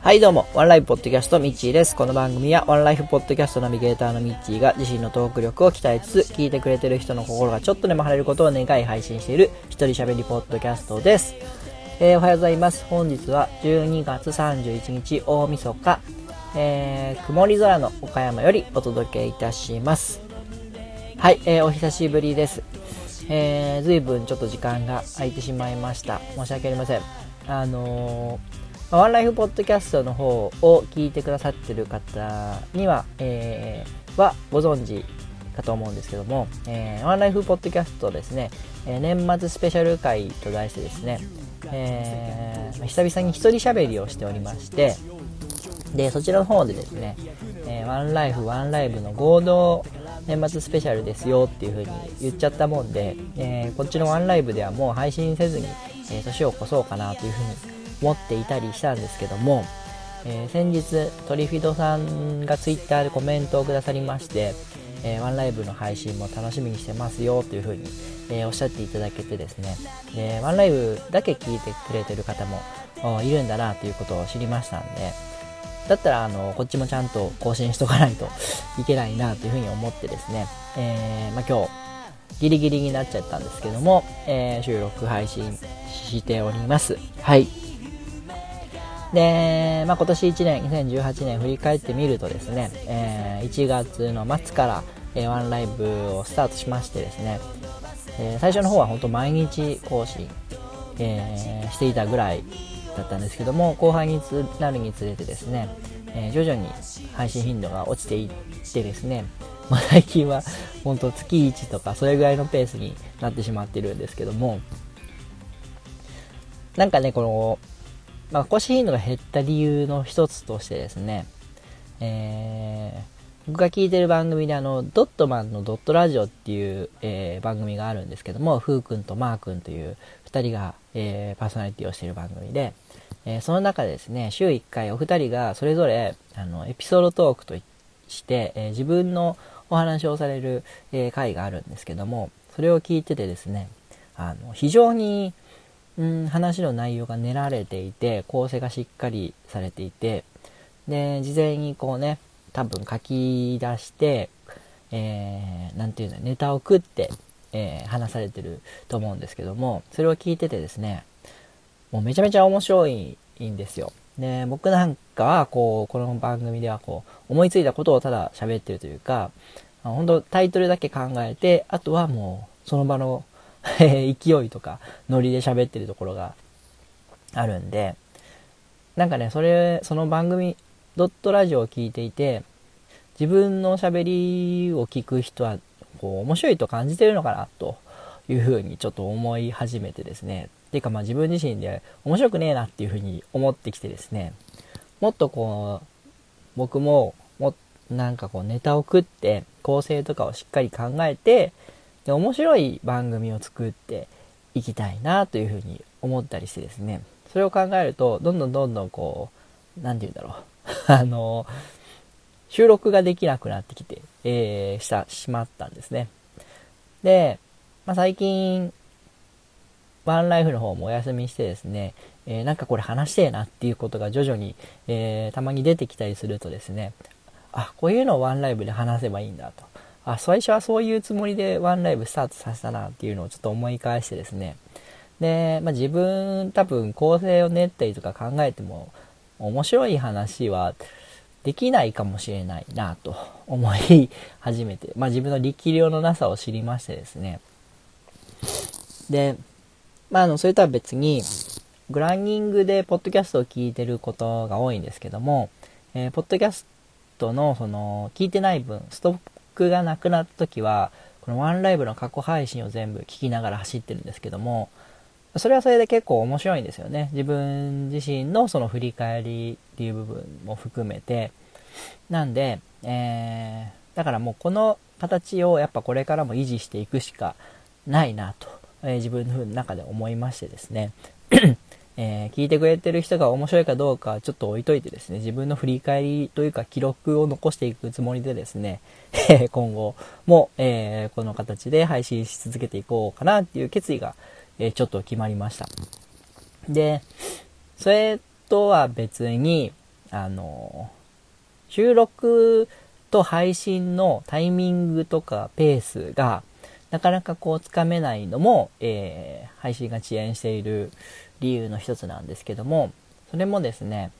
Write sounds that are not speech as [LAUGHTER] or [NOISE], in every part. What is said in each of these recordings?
はいどうも、ワンライフポッドキャストミッチーです。この番組はワンライフポッドキャストナビゲーターのミッチーが自身のトーク力を鍛えつつ、聞いてくれてる人の心がちょっとでも晴れることを願い配信している一人喋りポッドキャストです。えー、おはようございます。本日は12月31日大晦日、えー、曇り空の岡山よりお届けいたします。はい、えー、お久しぶりです。えー、随分ちょっと時間が空いてしまいました。申し訳ありません。あのー、ワンライフポッドキャストの方を聞いてくださってる方には、えー、はご存知かと思うんですけども、えー、ワンライフポッドキャストですね、えー、年末スペシャル回と題してですね、えー、久々に一人喋りをしておりまして、で、そちらの方でですね、えー、ワンライフ、ワンライブの合同年末スペシャルですよっていう風に言っちゃったもんで、えー、こっちのワンライブではもう配信せずに、えー、年を越そうかなという風に思っていたりしたんですけども、えー、先日トリフィドさんが twitter でコメントをくださりまして、えワンライブの配信も楽しみにしてますよという風に、えおっしゃっていただけてですね、でワンライブだけ聞いてくれてる方もいるんだなということを知りましたんで、だったら、あの、こっちもちゃんと更新しとかないといけないなというふうに思ってですね、え、まあ、今日、ギリギリになっちゃったんですけども、えー、収録配信しております。はい。で、まあ、今年1年、2018年振り返ってみるとですね、えー、1月の末から、えー、ワンライブをスタートしましてですね、えー、最初の方は本当毎日更新、えー、していたぐらいだったんですけども後半になるにつれてですね、え、徐々に配信頻度が落ちていってですね、[LAUGHS] まあ、最近は本当月1とかそれぐらいのペースになってしまってるんですけどもなんかねこの、まあ、更新頻度が減った理由の一つとしてですね、えー僕が聞いてる番組であの、ドットマンのドットラジオっていう、えー、番組があるんですけども、ふうくんとマーくんという2人が、えー、パーソナリティをしている番組で、え、その中でですね、週1回お二人がそれぞれ、あの、エピソードトークとして、え、自分のお話をされる、え回があるんですけども、それを聞いててですね、あの、非常に、うん、話の内容が練られていて、構成がしっかりされていて、で、事前にこうね、多分書き出して、えー、て言うの、ネタを食って、えー、話されてると思うんですけども、それを聞いててですね、もうめちゃめちゃ面白いんですよ。で、僕なんかは、こう、この番組では、こう、思いついたことをただ喋ってるというか、本当タイトルだけ考えて、あとはもう、その場の [LAUGHS] 勢いとか、ノリで喋ってるところがあるんで、なんかね、それ、その番組、ドットラジオを聞いていて、自分の喋りを聞く人は、こう、面白いと感じてるのかな、というふうにちょっと思い始めてですね。っていうかまあ自分自身で面白くねえなっていうふうに思ってきてですね、もっとこう、僕も、も、なんかこうネタを食って、構成とかをしっかり考えて、で、面白い番組を作っていきたいなというふうに思ったりしてですね、それを考えると、どんどんどんどんこう、なんて言うんだろう。[LAUGHS] あの、収録ができなくなってきて、えー、した、しまったんですね。で、まあ、最近、ワンライフの方もお休みしてですね、えー、なんかこれ話してえなっていうことが徐々に、えー、たまに出てきたりするとですね、あ、こういうのをワンライブで話せばいいんだと。あ、最初はそういうつもりでワンライブスタートさせたなっていうのをちょっと思い返してですね。で、まあ、自分多分構成を練ったりとか考えても面白い話はできないかもしれないなと思い始めて、まあ、自分の力量のなさを知りましてですね。で、まあ、あの、それとは別に、グランニングでポッドキャストを聞いてることが多いんですけども、えー、ポッドキャストの、その、聞いてない分、ストックがなくなった時は、このワンライブの過去配信を全部聞きながら走ってるんですけども、それはそれで結構面白いんですよね。自分自身のその振り返りっていう部分も含めて。なんで、えー、だからもうこの形をやっぱこれからも維持していくしかないなと。えー、自分の中で思いましてですね、えー、聞いてくれてる人が面白いかどうかちょっと置いといてですね、自分の振り返りというか記録を残していくつもりでですね、[LAUGHS] 今後も、えー、この形で配信し続けていこうかなっていう決意が、えちょっと決まりました。で、それとは別に、あの、収録と配信のタイミングとかペースがなかなかこうつかめないのも、えー、配信が遅延している理由の一つなんですけども、それもですね、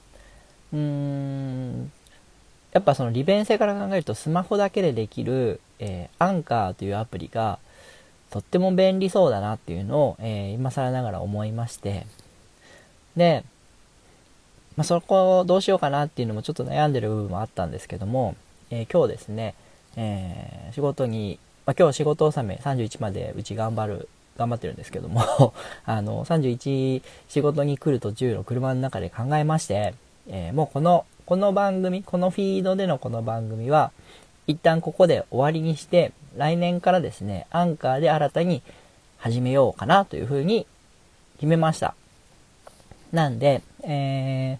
うーん、やっぱその利便性から考えるとスマホだけでできる、えー、アンカーというアプリがとっても便利そうだなっていうのを、えー、今更ながら思いまして、で、まあ、そこをどうしようかなっていうのもちょっと悩んでる部分もあったんですけども、えー、今日ですね、え、仕事に、まあ、今日仕事納め31までうち頑張る、頑張ってるんですけども [LAUGHS] あの、31仕事に来る途中の車の中で考えまして、えー、もうこの、この番組、このフィードでのこの番組は、一旦ここで終わりにして、来年からですね、アンカーで新たに始めようかなというふうに決めました。なんで、えー、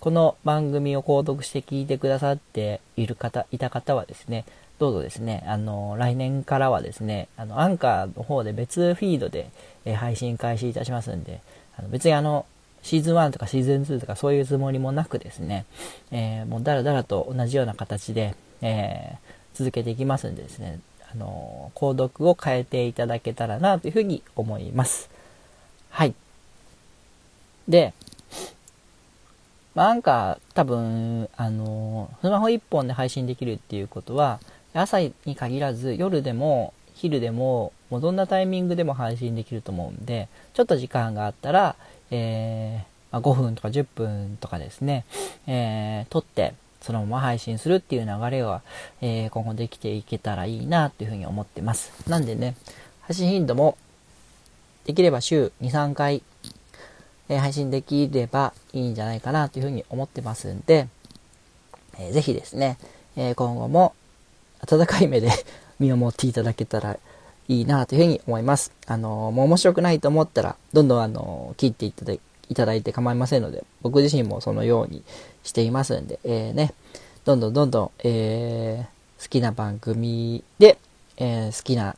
この番組を購読して聞いてくださっている方、いた方はですね、どうぞですね、あの、来年からはですね、あの、アンカーの方で別フィードで、え、配信開始いたしますんで、あの別にあの、シーズン1とかシーズン2とかそういうつもりもなくですね、えー、もうだらだらと同じような形で、えー、続けていきますんでですね、あの、購読を変えていただけたらなというふうに思います。はい。で、まあ、アンカー多分、あのスマホ1本で配信できるっていうことは、朝に限らず夜でも昼でも、もうどんなタイミングでも配信できると思うんで、ちょっと時間があったら、えー、まあ、5分とか10分とかですね、えー、撮って、そのまま配信するっていう流れは、えー、今後できていけたらいいなっていうふうに思ってます。なんでね、配信頻度も、できれば週2、3回、えー、配信できればいいんじゃないかなというふうに思ってますんで、えー、ぜひですね、え今後も温かい目で見守っていただけたらいいなというふうに思います。あの、もう面白くないと思ったら、どんどんあの、切っていただいいて構いませんので、僕自身もそのようにしていますんで、えー、ね、どんどんどんどん、えー、好きな番組で、えー、好きな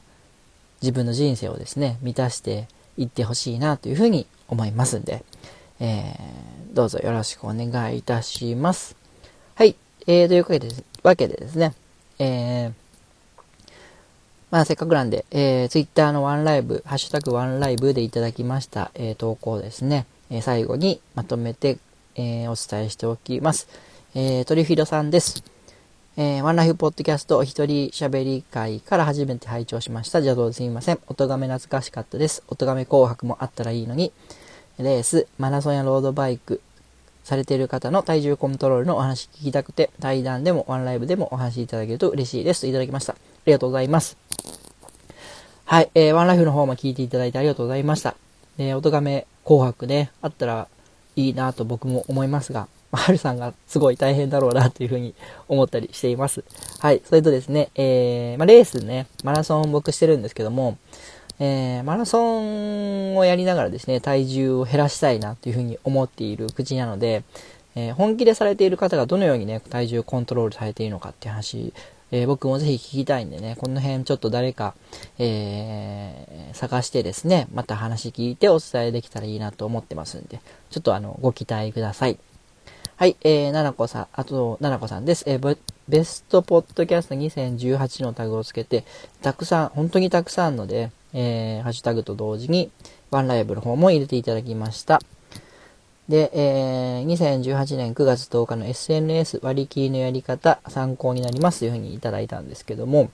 自分の人生をですね、満たしていってほしいなというふうに思いますんで、えー、どうぞよろしくお願いいたします。はい、えー、というわけでわけでですね、えー、まあ、せっかくなんで、えー、Twitter のワンライブ、ハッシュタグワンライブでいただきました、えー、投稿ですね、えー、最後にまとめて、え、お伝えしておきます。えー、トリフィードさんです。えー、ワンライフポッドキャスト一人喋り会から初めて拝聴しました。邪道すみません。音亀懐かしかったです。音亀紅白もあったらいいのに、レース、マラソンやロードバイク、されている方の体重コントロールのお話聞きたくて、対談でもワンライブでもお話しいただけると嬉しいです。といただきました。ありがとうございます。はい、えー、ワンライフの方も聞いていただいてありがとうございました。えー、音亀紅白ね、あったらいいなと僕も思いますが、ま、はるさんがすごい大変だろうなというふうに思ったりしています。はい、それとですね、えー、まあ、レースね、マラソン僕してるんですけども、えー、マラソンをやりながらですね、体重を減らしたいなというふうに思っている口なので、えー、本気でされている方がどのようにね、体重をコントロールされているのかっていう話、えー、僕もぜひ聞きたいんでね、この辺ちょっと誰か、えー、探してですね、また話聞いてお伝えできたらいいなと思ってますんで、ちょっとあの、ご期待ください。はい、えー、ななこさん、あと、ななこさんです。えー、ベストポッドキャスト2018のタグをつけて、たくさん、本当にたくさんので、えー、ハッシュタグと同時に、ワンライブの方も入れていただきました。で、えー、2018年9月10日の SNS 割り切りのやり方参考になりますというふうにいただいたんですけども、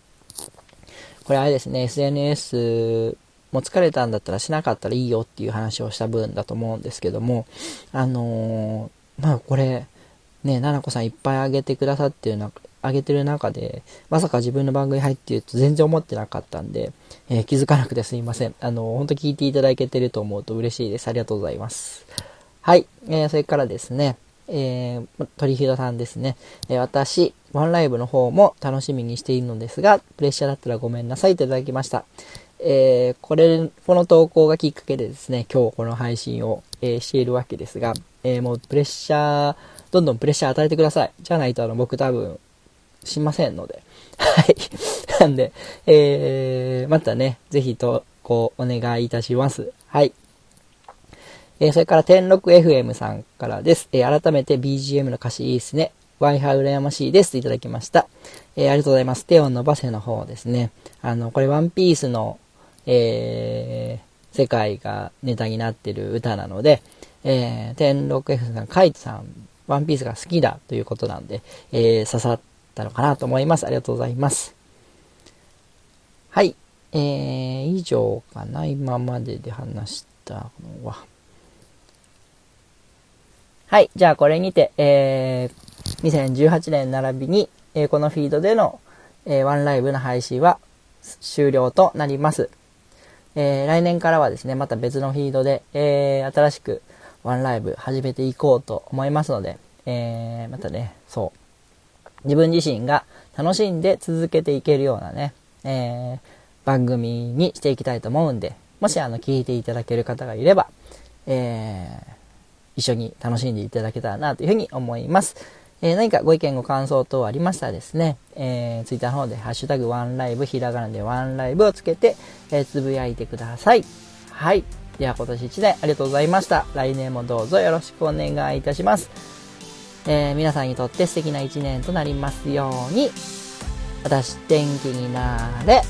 これあれですね、SNS も疲れたんだったらしなかったらいいよっていう話をした分だと思うんですけども、あのー、まあこれ、ね、ななこさんいっぱいあげてくださってるな、あげてる中で、まさか自分の番組入ってると全然思ってなかったんで、えー、気づかなくてすいません。あの、本当聞いていただけてると思うと嬉しいです。ありがとうございます。はい。えー、それからですね、えー、鳥広さんですね。えー、私、ワンライブの方も楽しみにしているのですが、プレッシャーだったらごめんなさいといただきました。えー、これ、この投稿がきっかけでですね、今日この配信を、えー、しているわけですが、えー、もうプレッシャー、どんどんプレッシャー与えてください。じゃないとあの僕多分、しませんので。はい。[LAUGHS] なんで、えー、またね、ぜひと、こう、お願いいたします。はい。えー、それから天禄 FM さんからです。えー、改めて BGM の歌詞いいですね。ワイハ羨ましいです。いただきました。えー、ありがとうございます。手を伸ばせの方ですね。あの、これワンピースの、えー、世界がネタになってる歌なので、えー、天禄 F さん、カイトさん、ワンピースが好きだということなんで、えー、刺さってたのかなと思います。ありがとうございます。はい。えー、以上かな。今までで話したのは。はい。じゃあこれにて、えー、2018年並びに、えー、このフィードでの、えー、ワンライブの配信は終了となります。えー、来年からはですね、また別のフィードで、えー、新しくワンライブ始めていこうと思いますので、えー、またね、そう。自分自身が楽しんで続けていけるようなね、えー、番組にしていきたいと思うんで、もしあの、聞いていただける方がいれば、えー、一緒に楽しんでいただけたらなというふうに思います。えー、何かご意見ご感想等ありましたらですね、えー、ツイッターの方でハッシュタグワンライブ、ひらがなでワンライブをつけて、えー、つぶやいてください。はい。では今年1年ありがとうございました。来年もどうぞよろしくお願いいたします。えー、皆さんにとって素敵な一年となりますように、私天気になれ。